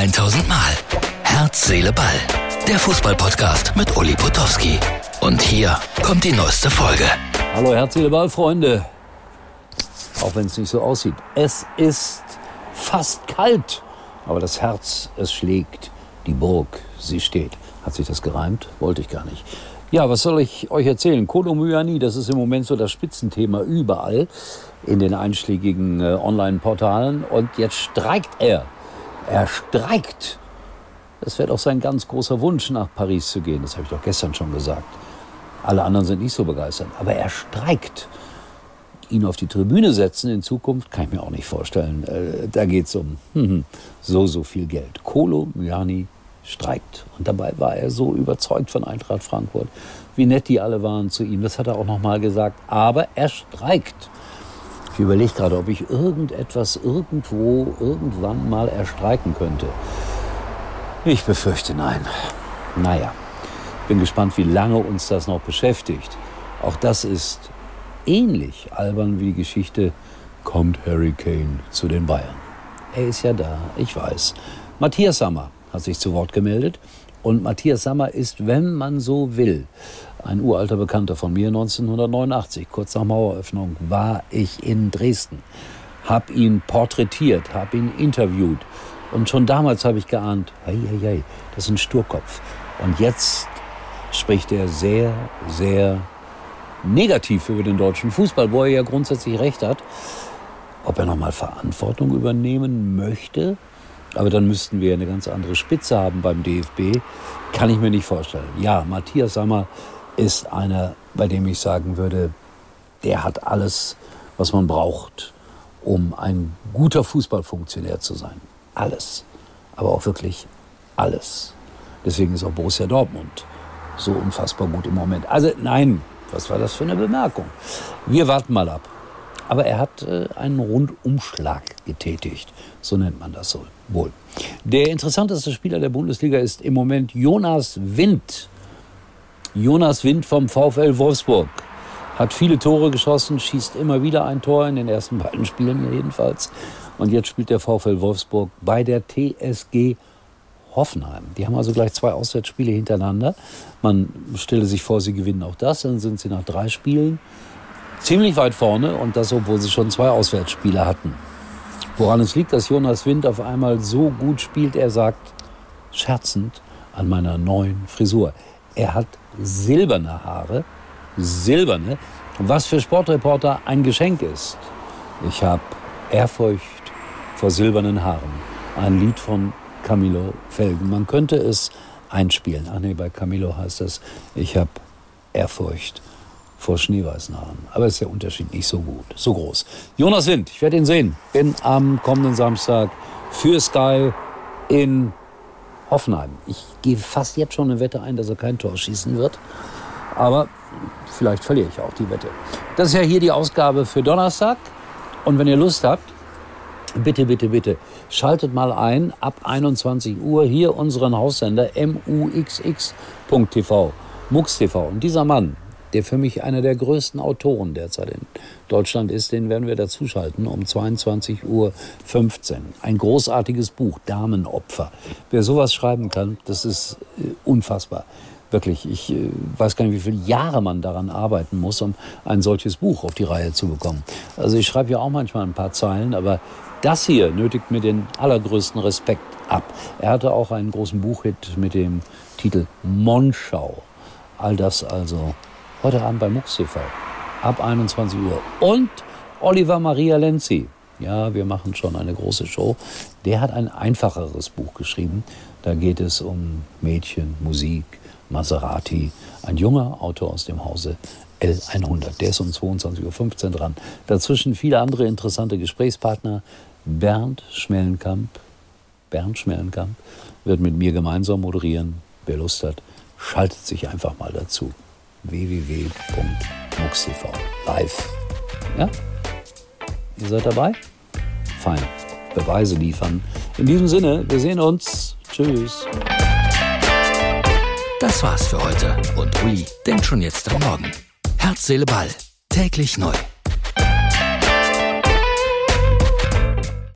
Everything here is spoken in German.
1000 Mal. Herz, Seele, Ball. Der Fußballpodcast mit Uli Potowski. Und hier kommt die neueste Folge. Hallo Herz, Seele, Ball, Freunde. Auch wenn es nicht so aussieht. Es ist fast kalt. Aber das Herz, es schlägt. Die Burg, sie steht. Hat sich das gereimt? Wollte ich gar nicht. Ja, was soll ich euch erzählen? Kolo Myani, das ist im Moment so das Spitzenthema überall in den einschlägigen äh, Online-Portalen. Und jetzt streikt er. Er streikt. Das wäre doch sein ganz großer Wunsch, nach Paris zu gehen. Das habe ich doch gestern schon gesagt. Alle anderen sind nicht so begeistert. Aber er streikt. Ihn auf die Tribüne setzen in Zukunft, kann ich mir auch nicht vorstellen. Äh, da geht es um hm, so, so viel Geld. Kolo Myani streikt. Und dabei war er so überzeugt von Eintracht Frankfurt, wie nett die alle waren zu ihm. Das hat er auch noch mal gesagt. Aber er streikt. Überlege gerade, ob ich irgendetwas irgendwo irgendwann mal erstreiken könnte. Ich befürchte nein. Naja, bin gespannt, wie lange uns das noch beschäftigt. Auch das ist ähnlich albern wie die Geschichte Kommt Harry Kane zu den Bayern. Er ist ja da, ich weiß. Matthias Sammer hat sich zu Wort gemeldet. Und Matthias Sammer ist, wenn man so will, ein uralter Bekannter von mir. 1989, kurz nach Maueröffnung, war ich in Dresden, habe ihn porträtiert, habe ihn interviewt. Und schon damals habe ich geahnt, hey, hey, hey, das ist ein Sturkopf. Und jetzt spricht er sehr, sehr negativ über den deutschen Fußball, wo er ja grundsätzlich recht hat. Ob er nochmal Verantwortung übernehmen möchte, aber dann müssten wir eine ganz andere Spitze haben beim DFB. Kann ich mir nicht vorstellen. Ja, Matthias Sammer ist einer, bei dem ich sagen würde, der hat alles, was man braucht, um ein guter Fußballfunktionär zu sein. Alles. Aber auch wirklich alles. Deswegen ist auch Borussia Dortmund so unfassbar gut im Moment. Also nein, was war das für eine Bemerkung? Wir warten mal ab. Aber er hat äh, einen Rundumschlag getätigt. So nennt man das so wohl. Der interessanteste Spieler der Bundesliga ist im Moment Jonas Wind. Jonas Wind vom VfL Wolfsburg. Hat viele Tore geschossen, schießt immer wieder ein Tor in den ersten beiden Spielen jedenfalls. Und jetzt spielt der VfL Wolfsburg bei der TSG Hoffenheim. Die haben also gleich zwei Auswärtsspiele hintereinander. Man stelle sich vor, sie gewinnen auch das. Dann sind sie nach drei Spielen ziemlich weit vorne und das, obwohl sie schon zwei Auswärtsspiele hatten. Woran es liegt, dass Jonas Wind auf einmal so gut spielt, er sagt scherzend an meiner neuen Frisur. Er hat silberne Haare, silberne, was für Sportreporter ein Geschenk ist. Ich habe Ehrfurcht vor silbernen Haaren. Ein Lied von Camilo Felgen. Man könnte es einspielen. Ach nee, bei Camilo heißt es, ich habe Ehrfurcht vor schneeweißen Haaren. Aber ist der Unterschied nicht so gut, so groß. Jonas Wind, ich werde ihn sehen. Bin am kommenden Samstag für Sky in Hoffenheim. Ich gehe fast jetzt schon eine Wette ein, dass er kein Tor schießen wird. Aber vielleicht verliere ich auch die Wette. Das ist ja hier die Ausgabe für Donnerstag. Und wenn ihr Lust habt, bitte, bitte, bitte, schaltet mal ein ab 21 Uhr hier unseren Haussender muxx.tv, MUX.tv. Und dieser Mann, der für mich einer der größten Autoren derzeit in Deutschland ist, den werden wir dazuschalten um 22.15 Uhr. Ein großartiges Buch, Damenopfer. Wer sowas schreiben kann, das ist äh, unfassbar. Wirklich, ich äh, weiß gar nicht, wie viele Jahre man daran arbeiten muss, um ein solches Buch auf die Reihe zu bekommen. Also ich schreibe ja auch manchmal ein paar Zeilen, aber das hier nötigt mir den allergrößten Respekt ab. Er hatte auch einen großen Buchhit mit dem Titel Monschau. All das also Heute Abend bei MUX TV. Ab 21 Uhr. Und Oliver Maria Lenzi. Ja, wir machen schon eine große Show. Der hat ein einfacheres Buch geschrieben. Da geht es um Mädchen, Musik, Maserati. Ein junger Autor aus dem Hause L100. Der ist um 22.15 Uhr dran. Dazwischen viele andere interessante Gesprächspartner. Bernd Schmellenkamp. Bernd Schmellenkamp wird mit mir gemeinsam moderieren. Wer Lust hat, schaltet sich einfach mal dazu www.mux.tv live. Ja? Ihr seid dabei? Fein. Beweise liefern. In diesem Sinne, wir sehen uns. Tschüss. Das war's für heute. Und Uli denkt schon jetzt am Morgen. Herz, Seele, Ball. Täglich neu.